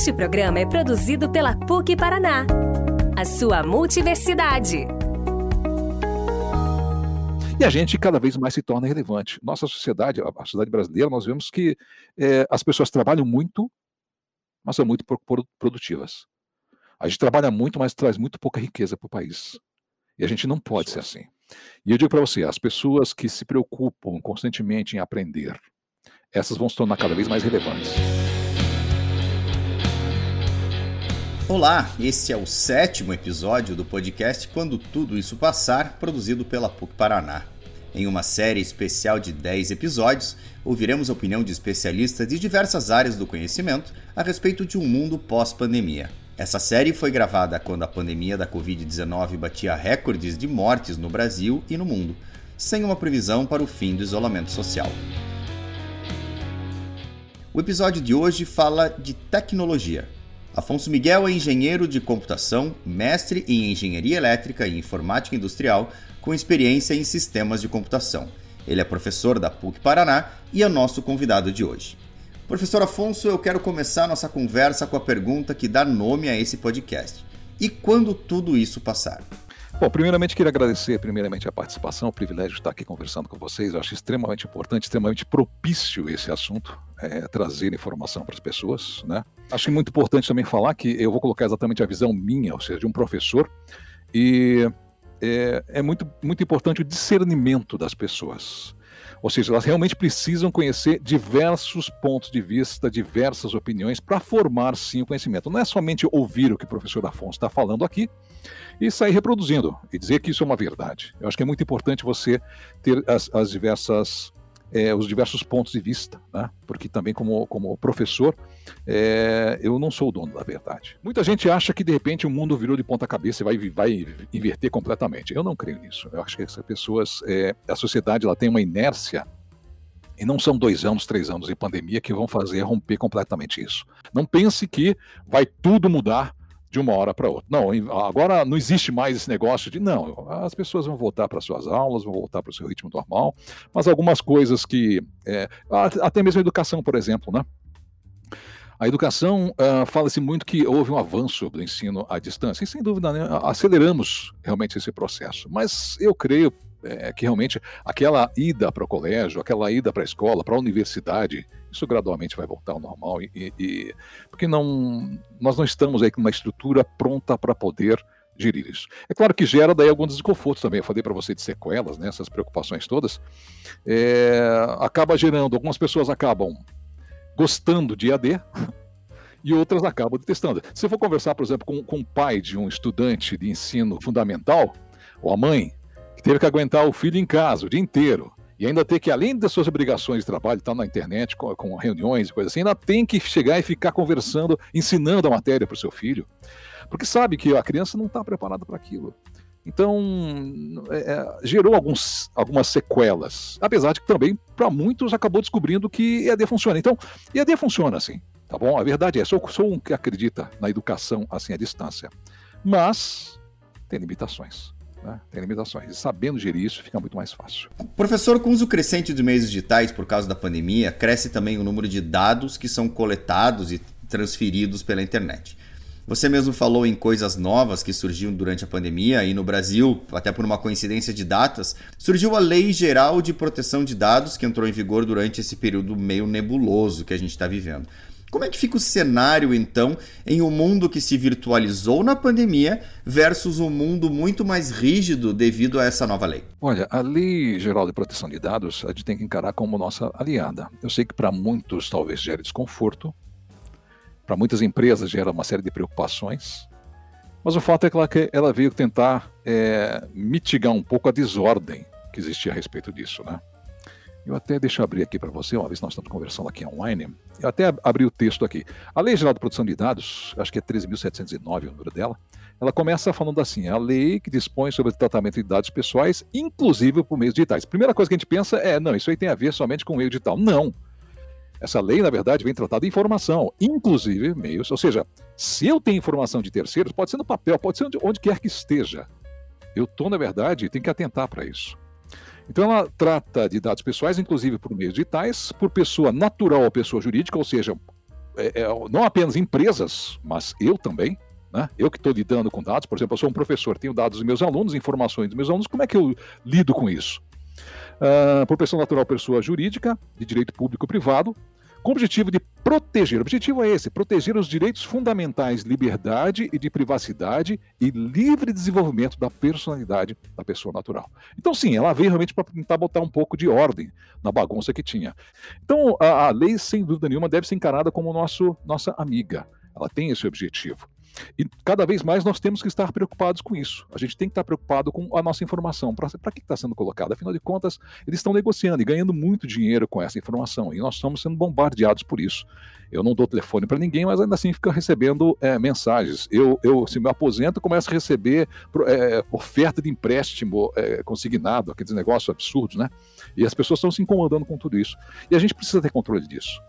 Este programa é produzido pela PUC Paraná, a sua multiversidade. E a gente cada vez mais se torna relevante. Nossa sociedade, a sociedade brasileira, nós vemos que é, as pessoas trabalham muito, mas são muito produtivas. A gente trabalha muito, mas traz muito pouca riqueza para o país. E a gente não pode ser assim. E eu digo para você, as pessoas que se preocupam constantemente em aprender, essas vão se tornar cada vez mais relevantes. Olá, esse é o sétimo episódio do podcast Quando Tudo Isso Passar, produzido pela PUC Paraná. Em uma série especial de 10 episódios, ouviremos a opinião de especialistas de diversas áreas do conhecimento a respeito de um mundo pós-pandemia. Essa série foi gravada quando a pandemia da Covid-19 batia recordes de mortes no Brasil e no mundo, sem uma previsão para o fim do isolamento social. O episódio de hoje fala de tecnologia Afonso Miguel é engenheiro de computação, mestre em engenharia elétrica e informática industrial, com experiência em sistemas de computação. Ele é professor da PUC Paraná e é nosso convidado de hoje. Professor Afonso, eu quero começar nossa conversa com a pergunta que dá nome a esse podcast. E quando tudo isso passar? Bom, primeiramente queria agradecer primeiramente a participação, o privilégio de estar aqui conversando com vocês. Eu acho extremamente importante, extremamente propício esse assunto, é, trazer informação para as pessoas, né? Acho muito importante também falar que eu vou colocar exatamente a visão minha, ou seja, de um professor, e é, é muito, muito importante o discernimento das pessoas. Ou seja, elas realmente precisam conhecer diversos pontos de vista, diversas opiniões para formar sim o conhecimento. Não é somente ouvir o que o professor Afonso está falando aqui e sair reproduzindo e dizer que isso é uma verdade. Eu acho que é muito importante você ter as, as diversas é, os diversos pontos de vista, né? porque também como, como professor, é, eu não sou o dono da verdade. Muita gente acha que de repente o mundo virou de ponta cabeça e vai, vai inverter completamente. Eu não creio nisso. Eu acho que essas pessoas, é, a sociedade ela tem uma inércia e não são dois anos, três anos de pandemia que vão fazer romper completamente isso. Não pense que vai tudo mudar de uma hora para outra. Não, agora não existe mais esse negócio de não, as pessoas vão voltar para suas aulas, vão voltar para o seu ritmo normal, mas algumas coisas que. É, até mesmo a educação, por exemplo, né? A educação, uh, fala-se muito que houve um avanço do ensino à distância, e sem dúvida né, aceleramos realmente esse processo. Mas eu creio é, que realmente aquela ida para o colégio, aquela ida para a escola, para a universidade, isso gradualmente vai voltar ao normal e, e porque não nós não estamos aí com uma estrutura pronta para poder gerir isso. É claro que gera daí alguns desconfortos também. Eu falei para você de sequelas, né, essas preocupações todas. É, acaba gerando, algumas pessoas acabam gostando de AD e outras acabam detestando. Se for conversar, por exemplo, com, com o pai de um estudante de ensino fundamental, ou a mãe, que teve que aguentar o filho em casa o dia inteiro, e ainda ter que, além das suas obrigações de trabalho, estar na internet com, com reuniões e coisas assim, ainda tem que chegar e ficar conversando, ensinando a matéria para o seu filho, porque sabe que a criança não está preparada para aquilo. Então, é, é, gerou alguns, algumas sequelas, apesar de que também, para muitos, acabou descobrindo que EAD funciona. Então, EAD funciona assim, tá bom? A verdade é, sou, sou um que acredita na educação assim à distância, mas tem limitações. Né? Tem limitações. E sabendo gerir isso, fica muito mais fácil. Professor, com o uso crescente de meios digitais por causa da pandemia, cresce também o número de dados que são coletados e transferidos pela internet. Você mesmo falou em coisas novas que surgiram durante a pandemia e no Brasil, até por uma coincidência de datas, surgiu a Lei Geral de Proteção de Dados que entrou em vigor durante esse período meio nebuloso que a gente está vivendo. Como é que fica o cenário, então, em um mundo que se virtualizou na pandemia versus um mundo muito mais rígido devido a essa nova lei? Olha, a Lei Geral de Proteção de Dados a gente tem que encarar como nossa aliada. Eu sei que para muitos talvez gere desconforto, para muitas empresas gera uma série de preocupações, mas o fato é que ela veio tentar é, mitigar um pouco a desordem que existia a respeito disso, né? Eu até deixo abrir aqui para você, uma vez nós estamos conversando aqui online, eu até abri o texto aqui. A Lei Geral de Proteção de Dados, acho que é 13.709 o número dela, ela começa falando assim: a lei que dispõe sobre o tratamento de dados pessoais, inclusive por meios digitais. Primeira coisa que a gente pensa é: não, isso aí tem a ver somente com o meio digital. Não. Essa lei, na verdade, vem tratar de informação, inclusive meios. Ou seja, se eu tenho informação de terceiros, pode ser no papel, pode ser onde, onde quer que esteja. Eu estou, na verdade, tenho que atentar para isso. Então ela trata de dados pessoais, inclusive por meios digitais, por pessoa natural ou pessoa jurídica, ou seja, é, é, não apenas empresas, mas eu também, né? Eu que estou lidando com dados, por exemplo, eu sou um professor, tenho dados dos meus alunos, informações dos meus alunos, como é que eu lido com isso? Uh, por pessoa natural, pessoa jurídica, de direito público privado, com o objetivo de proteger. O objetivo é esse: proteger os direitos fundamentais, liberdade e de privacidade e livre desenvolvimento da personalidade da pessoa natural. Então, sim, ela veio realmente para tentar botar um pouco de ordem na bagunça que tinha. Então, a, a lei, sem dúvida nenhuma, deve ser encarada como nosso, nossa amiga. Ela tem esse objetivo. E cada vez mais nós temos que estar preocupados com isso. A gente tem que estar preocupado com a nossa informação. Para que está sendo colocada? Afinal de contas, eles estão negociando e ganhando muito dinheiro com essa informação. E nós estamos sendo bombardeados por isso. Eu não dou telefone para ninguém, mas ainda assim fica recebendo é, mensagens. Eu, eu, se me aposento, começo a receber é, oferta de empréstimo é, consignado, aqueles negócios absurdos, né? E as pessoas estão se incomodando com tudo isso. E a gente precisa ter controle disso.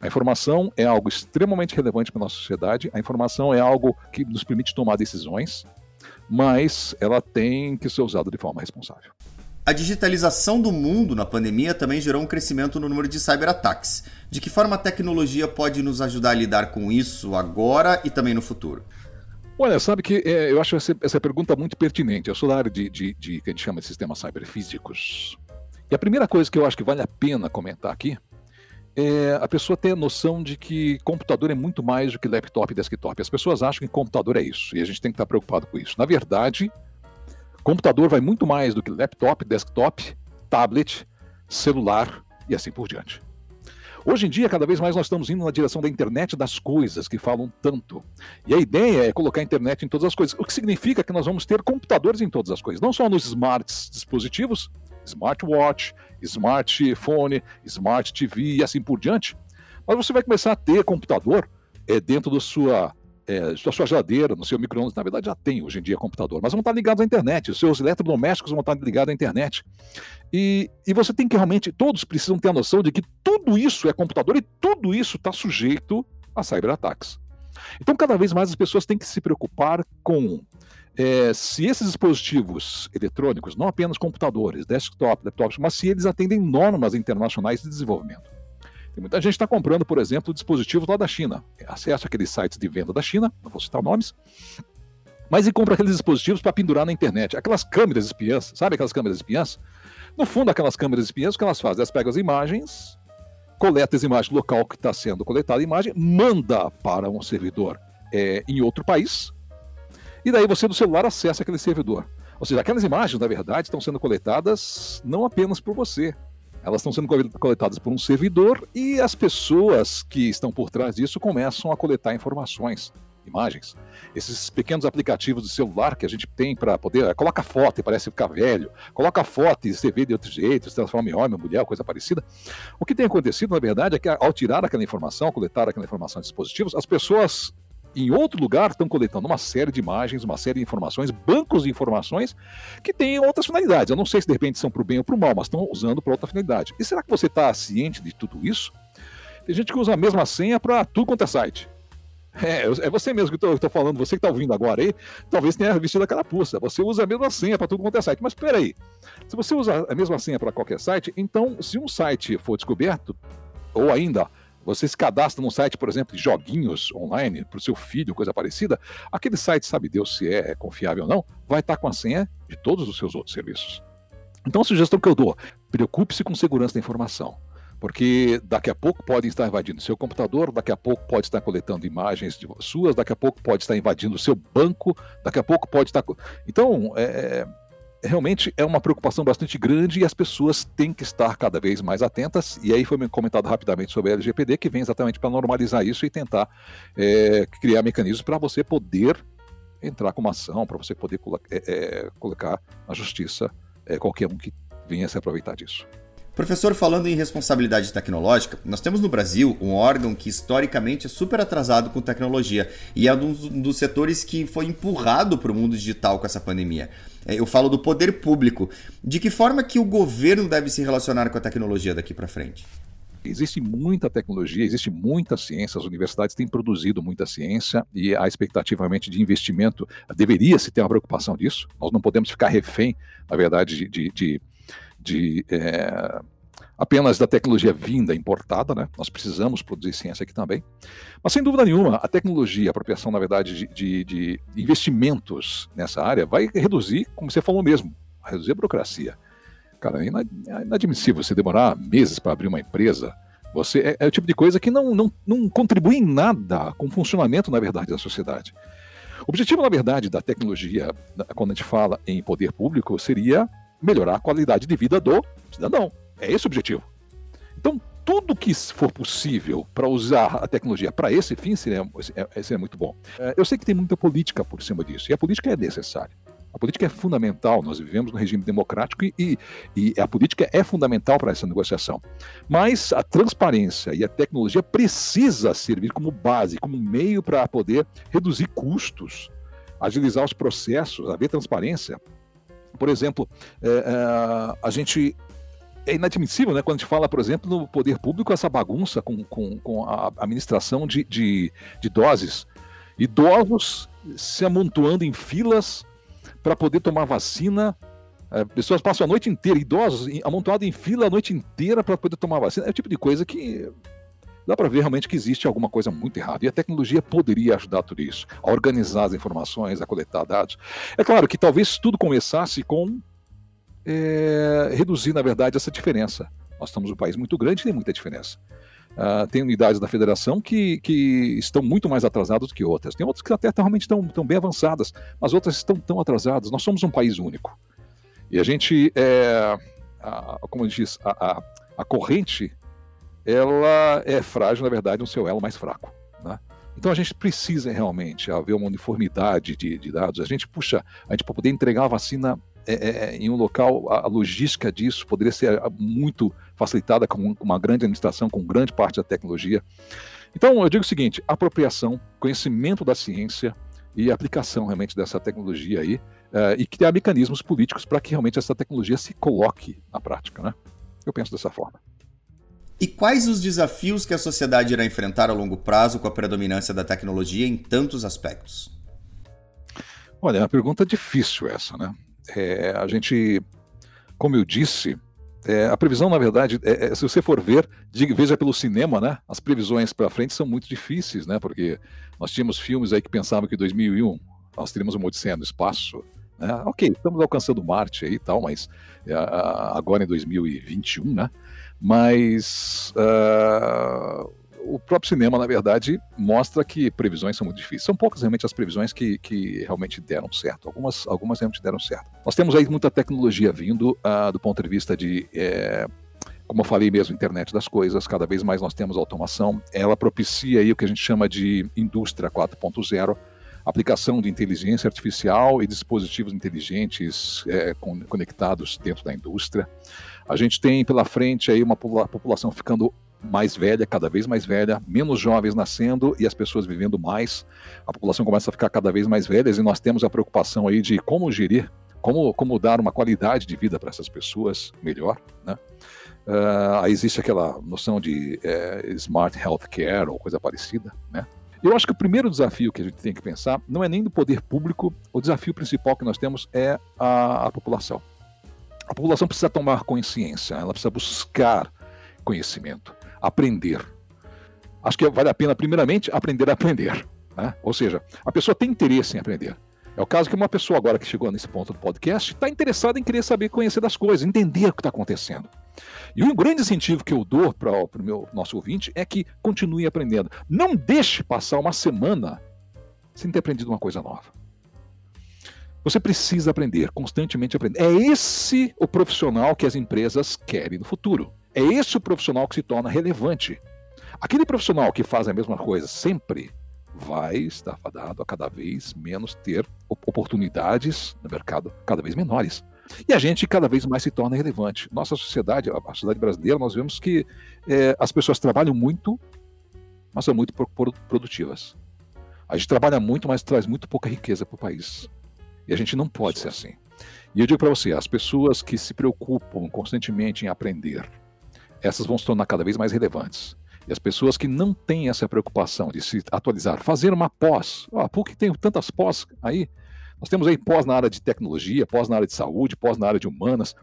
A informação é algo extremamente relevante para a nossa sociedade, a informação é algo que nos permite tomar decisões, mas ela tem que ser usada de forma responsável. A digitalização do mundo na pandemia também gerou um crescimento no número de cyberataques. De que forma a tecnologia pode nos ajudar a lidar com isso agora e também no futuro? Olha, sabe que é, eu acho essa, essa, pergunta muito pertinente. Eu sou da área de, de, de que a gente chama de sistemas cyberfísicos. E a primeira coisa que eu acho que vale a pena comentar aqui é, a pessoa tem a noção de que computador é muito mais do que laptop e desktop. As pessoas acham que computador é isso, e a gente tem que estar preocupado com isso. Na verdade, computador vai muito mais do que laptop, desktop, tablet, celular e assim por diante. Hoje em dia, cada vez mais nós estamos indo na direção da internet das coisas, que falam tanto. E a ideia é colocar a internet em todas as coisas, o que significa que nós vamos ter computadores em todas as coisas, não só nos smarts dispositivos, smartwatch, smartphone, smart TV e assim por diante. Mas você vai começar a ter computador é, dentro da sua, é, da sua geladeira, no seu micro-ondas. Na verdade, já tem hoje em dia computador, mas vão estar ligados à internet. Os seus eletrodomésticos vão estar ligados à internet. E, e você tem que realmente, todos precisam ter a noção de que tudo isso é computador e tudo isso está sujeito a cyberataques. Então, cada vez mais as pessoas têm que se preocupar com é, se esses dispositivos eletrônicos, não apenas computadores, desktop, laptops, mas se eles atendem normas internacionais de desenvolvimento. Tem muita gente está comprando, por exemplo, dispositivos lá da China. Acesso àqueles sites de venda da China, não vou citar nomes, mas e compra aqueles dispositivos para pendurar na internet. Aquelas câmeras espiãs, sabe aquelas câmeras espiãs? No fundo, aquelas câmeras espiãs, o que elas fazem? Elas pegam as imagens, coletam as imagens do local que está sendo coletada a imagem, manda para um servidor é, em outro país, e daí você do celular acessa aquele servidor. Ou seja, aquelas imagens, na verdade, estão sendo coletadas não apenas por você. Elas estão sendo coletadas por um servidor e as pessoas que estão por trás disso começam a coletar informações, imagens. Esses pequenos aplicativos de celular que a gente tem para poder. Coloca foto e parece ficar velho, coloca foto e você vê de outro jeito, se transforma em homem, mulher, coisa parecida. O que tem acontecido, na verdade, é que ao tirar aquela informação, coletar aquela informação de dispositivos, as pessoas em outro lugar estão coletando uma série de imagens, uma série de informações, bancos de informações que têm outras finalidades. Eu não sei se de repente são para o bem ou para o mal, mas estão usando para outra finalidade. E será que você está ciente de tudo isso? Tem gente que usa a mesma senha para tudo quanto é site. É, é você mesmo que eu estou falando, você que está ouvindo agora aí, talvez tenha vestido aquela pulsa. Você usa a mesma senha para tudo quanto é site. Mas espera aí, se você usa a mesma senha para qualquer site, então se um site for descoberto, ou ainda você se cadastra num site, por exemplo, de joguinhos online para o seu filho, coisa parecida, aquele site, sabe Deus se é confiável ou não, vai estar com a senha de todos os seus outros serviços. Então, a sugestão que eu dou: preocupe-se com segurança da informação. Porque daqui a pouco podem estar invadindo seu computador, daqui a pouco pode estar coletando imagens suas, daqui a pouco pode estar invadindo o seu banco, daqui a pouco pode estar. Então, é, realmente é uma preocupação bastante grande e as pessoas têm que estar cada vez mais atentas. E aí foi comentado rapidamente sobre a LGPD, que vem exatamente para normalizar isso e tentar é, criar mecanismos para você poder entrar com uma ação, para você poder é, é, colocar na justiça é, qualquer um que venha se aproveitar disso. Professor, falando em responsabilidade tecnológica, nós temos no Brasil um órgão que historicamente é super atrasado com tecnologia e é um dos, setores que foi empurrado para o mundo digital com essa pandemia. É, eu falo do poder público. De que forma que o governo deve se relacionar com a tecnologia daqui para frente? Existe muita tecnologia, existe muita ciência, as universidades têm produzido muita ciência e a expectativamente de investimento deveria se ter uma preocupação disso. Nós não podemos ficar refém, na verdade, de, de, de de é, apenas da tecnologia vinda, importada, né? Nós precisamos produzir ciência aqui também. Mas, sem dúvida nenhuma, a tecnologia, a apropriação, na verdade, de, de, de investimentos nessa área vai reduzir, como você falou mesmo, reduzir a burocracia. Cara, é, é inadmissível você demorar meses para abrir uma empresa. Você é, é, o tipo de coisa que não, não, não contribui em nada com o funcionamento, na verdade, da sociedade. O objetivo, na verdade, da tecnologia, quando a gente fala em poder público, seria melhorar a qualidade de vida do cidadão. É esse o objetivo. Então, tudo que for possível para usar a tecnologia para esse fim seria, seria muito bom. É, eu sei que tem muita política por cima disso, e a política é necessária. A política é fundamental, nós vivemos num regime democrático e, e a política é fundamental para essa negociação. Mas a transparência e a tecnologia precisa servir como base, como meio para poder reduzir custos, agilizar os processos, haver transparência. Por exemplo, é, é, a gente é inadmissível, né? Quando a gente fala, por exemplo, no poder público, essa bagunça com, com, com a administração de, de, de doses. Idosos se amontoando em filas para poder tomar vacina. É, pessoas passam a noite inteira, idosos amontoados em fila a noite inteira para poder tomar vacina. É o tipo de coisa que dá para ver realmente que existe alguma coisa muito errada. E a tecnologia poderia ajudar tudo isso, a organizar as informações, a coletar dados. É claro que talvez tudo começasse com é, reduzir, na verdade, essa diferença. Nós estamos um país muito grande e tem muita diferença. Uh, tem unidades da federação que, que estão muito mais atrasadas do que outras. Tem outras que até realmente estão, estão bem avançadas, mas outras estão tão atrasadas. Nós somos um país único. E a gente, é, a, como diz, a, a, a, corrente, ela é frágil, na verdade, no seu elo mais fraco. Né? Então a gente precisa realmente haver uma uniformidade de, de dados. A gente, puxa, a gente para poder entregar a vacina é, é, é, em um local, a, logística disso poderia ser muito facilitada com uma grande administração, com grande parte da tecnologia. Então, eu digo o seguinte: apropriação, conhecimento da ciência e aplicação realmente dessa tecnologia aí, uh, e criar mecanismos políticos para que realmente essa tecnologia se coloque na prática. Né? Eu penso dessa forma. E quais os desafios que a sociedade irá enfrentar a longo prazo com a predominância da tecnologia em tantos aspectos? Olha, é uma pergunta difícil essa, né? É, a gente, como eu disse, é, a previsão, na verdade, é, é se você for ver, diga, veja pelo cinema, né? As previsões para frente são muito difíceis, né? Porque nós tínhamos filmes aí que pensavam que em 2001 nós teríamos uma Odisseia no espaço. Né? Ok, estamos alcançando Marte aí e tal, mas é, agora em 2021, né? Mas uh, o próprio cinema, na verdade, mostra que previsões são muito difíceis. São poucas realmente as previsões que, que realmente deram certo. Algumas, algumas realmente deram certo. Nós temos aí muita tecnologia vindo uh, do ponto de vista de. É, como eu falei mesmo, internet das coisas, cada vez mais nós temos automação. Ela propicia aí o que a gente chama de indústria 4.0, aplicação de inteligência artificial e dispositivos inteligentes é, conectados dentro da indústria. A gente tem pela frente aí uma população ficando mais velha, cada vez mais velha, menos jovens nascendo e as pessoas vivendo mais. A população começa a ficar cada vez mais velha e nós temos a preocupação aí de como gerir, como, como dar uma qualidade de vida para essas pessoas melhor, né? Uh, existe aquela noção de é, smart healthcare ou coisa parecida, né? Eu acho que o primeiro desafio que a gente tem que pensar não é nem do poder público, o desafio principal que nós temos é a, a população. A população precisa tomar consciência, ela precisa buscar conhecimento aprender. Acho que vale a pena, primeiramente, aprender a aprender. Né? Ou seja, a pessoa tem interesse em aprender. É o caso que uma pessoa agora que chegou nesse ponto do podcast está interessada em querer saber, conhecer das coisas, entender o que está acontecendo. E um grande incentivo que eu dou para o meu nosso ouvinte é que continue aprendendo. Não deixe passar uma semana sem ter aprendido uma coisa nova. Você precisa aprender, constantemente aprender. É esse o profissional que as empresas querem no futuro. É esse o profissional que se torna relevante. Aquele profissional que faz a mesma coisa sempre vai estar fadado a cada vez menos ter oportunidades no mercado cada vez menores. E a gente cada vez mais se torna relevante. Nossa sociedade, a sociedade brasileira, nós vemos que é, as pessoas trabalham muito, mas são muito produtivas. A gente trabalha muito, mas traz muito pouca riqueza para o país. E a gente não pode ser assim. E eu digo para você, as pessoas que se preocupam constantemente em aprender, essas vão se tornar cada vez mais relevantes. E as pessoas que não têm essa preocupação de se atualizar, fazer uma pós, oh, a PUC tem tantas pós aí, nós temos aí pós na área de tecnologia, pós na área de saúde, pós na área de humanas.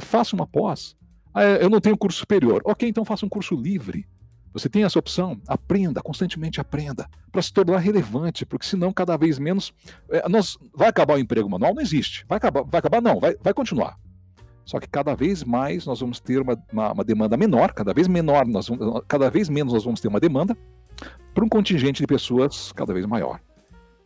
Faça uma pós. Ah, eu não tenho curso superior. Ok, então faça um curso livre. Você tem essa opção? Aprenda, constantemente aprenda, para se tornar relevante, porque senão cada vez menos. É, nós, vai acabar o emprego manual? Não existe. Vai acabar? Vai acabar? Não, vai, vai continuar. Só que cada vez mais nós vamos ter uma, uma, uma demanda menor, cada vez menor, nós vamos, cada vez menos nós vamos ter uma demanda para um contingente de pessoas cada vez maior.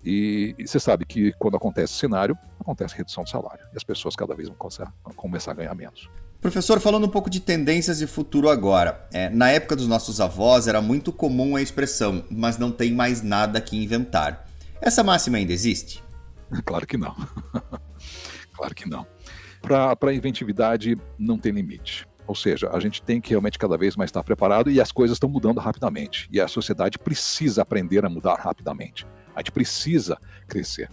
E, e, você sabe que quando acontece cenário, acontece redução de salário. E as pessoas cada vez vão começar, vão começar a ganhar menos. Professor, falando um pouco de tendências e futuro agora. É, na época dos nossos avós era muito comum a expressão, mas não tem mais nada que inventar. Essa máxima ainda existe? Claro que não. claro que não. Para a inventividade não tem limite. Ou seja, a gente tem que realmente cada vez mais estar preparado e as coisas estão mudando rapidamente. E a sociedade precisa aprender a mudar rapidamente. A gente precisa crescer.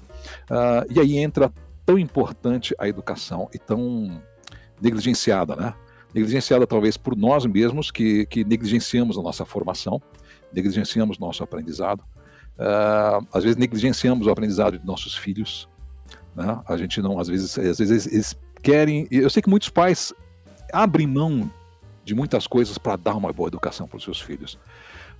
Uh, e aí entra tão importante a educação e tão negligenciada, né? Negligenciada talvez por nós mesmos que, que negligenciamos a nossa formação, negligenciamos nosso aprendizado, uh, às vezes negligenciamos o aprendizado de nossos filhos, né? A gente não, às vezes, às vezes eles querem. Eu sei que muitos pais abrem mão de muitas coisas para dar uma boa educação para os seus filhos,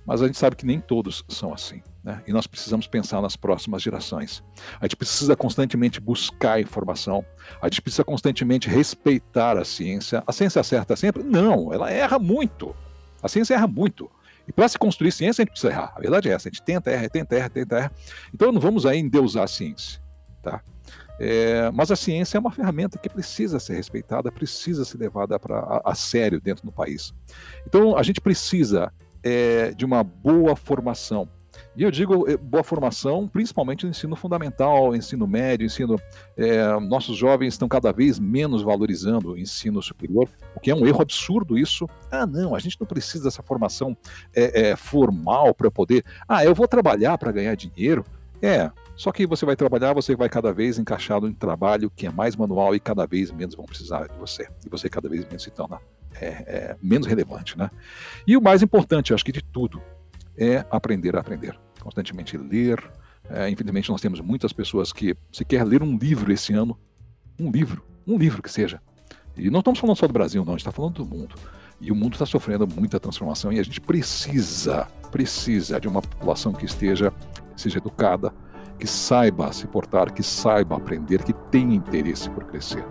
mas a gente sabe que nem todos são assim. Né? E nós precisamos pensar nas próximas gerações. A gente precisa constantemente buscar informação, a gente precisa constantemente respeitar a ciência. A ciência acerta sempre? Não, ela erra muito. A ciência erra muito. E para se construir ciência, a gente precisa errar. A verdade é essa: a gente tenta, erra, tenta, erra, tenta, erra. Então não vamos aí endeusar a ciência. Tá? É, mas a ciência é uma ferramenta que precisa ser respeitada, precisa ser levada pra, a, a sério dentro do país. Então a gente precisa é, de uma boa formação e eu digo eh, boa formação, principalmente no ensino fundamental, ensino médio, ensino. É, nossos jovens estão cada vez menos valorizando o ensino superior, o que é um erro absurdo isso. Ah, não, a gente não precisa dessa formação é, é, formal para poder. Ah, eu vou trabalhar para ganhar dinheiro. É, só que você vai trabalhar, você vai cada vez encaixado em trabalho que é mais manual e cada vez menos vão precisar de você. E você cada vez menos se torna é, é, menos relevante, né? E o mais importante, acho que de tudo, é aprender a aprender. Constantemente ler. É, infelizmente, nós temos muitas pessoas que se quer ler um livro esse ano, um livro, um livro que seja. E não estamos falando só do Brasil, não, a gente está falando do mundo. E o mundo está sofrendo muita transformação e a gente precisa, precisa de uma população que esteja, seja educada, que saiba se portar, que saiba aprender, que tenha interesse por crescer.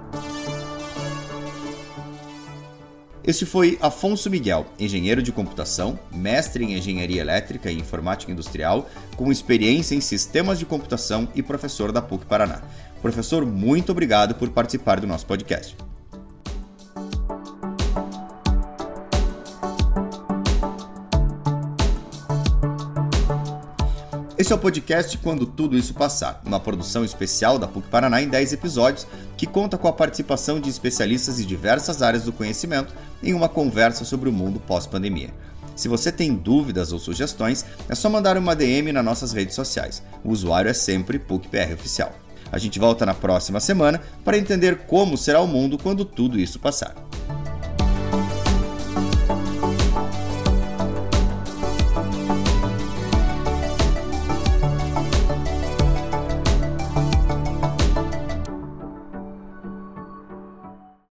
Este foi Afonso Miguel, engenheiro de computação, mestre em engenharia elétrica e informática industrial, com experiência em sistemas de computação e professor da PUC Paraná. Professor, muito obrigado por participar do nosso podcast. Esse é o podcast Quando Tudo Isso Passar, uma produção especial da PUC Paraná em 10 episódios, que conta com a participação de especialistas de diversas áreas do conhecimento em uma conversa sobre o mundo pós-pandemia. Se você tem dúvidas ou sugestões, é só mandar uma DM nas nossas redes sociais. O usuário é sempre PUCPR Oficial. A gente volta na próxima semana para entender como será o mundo quando tudo isso passar.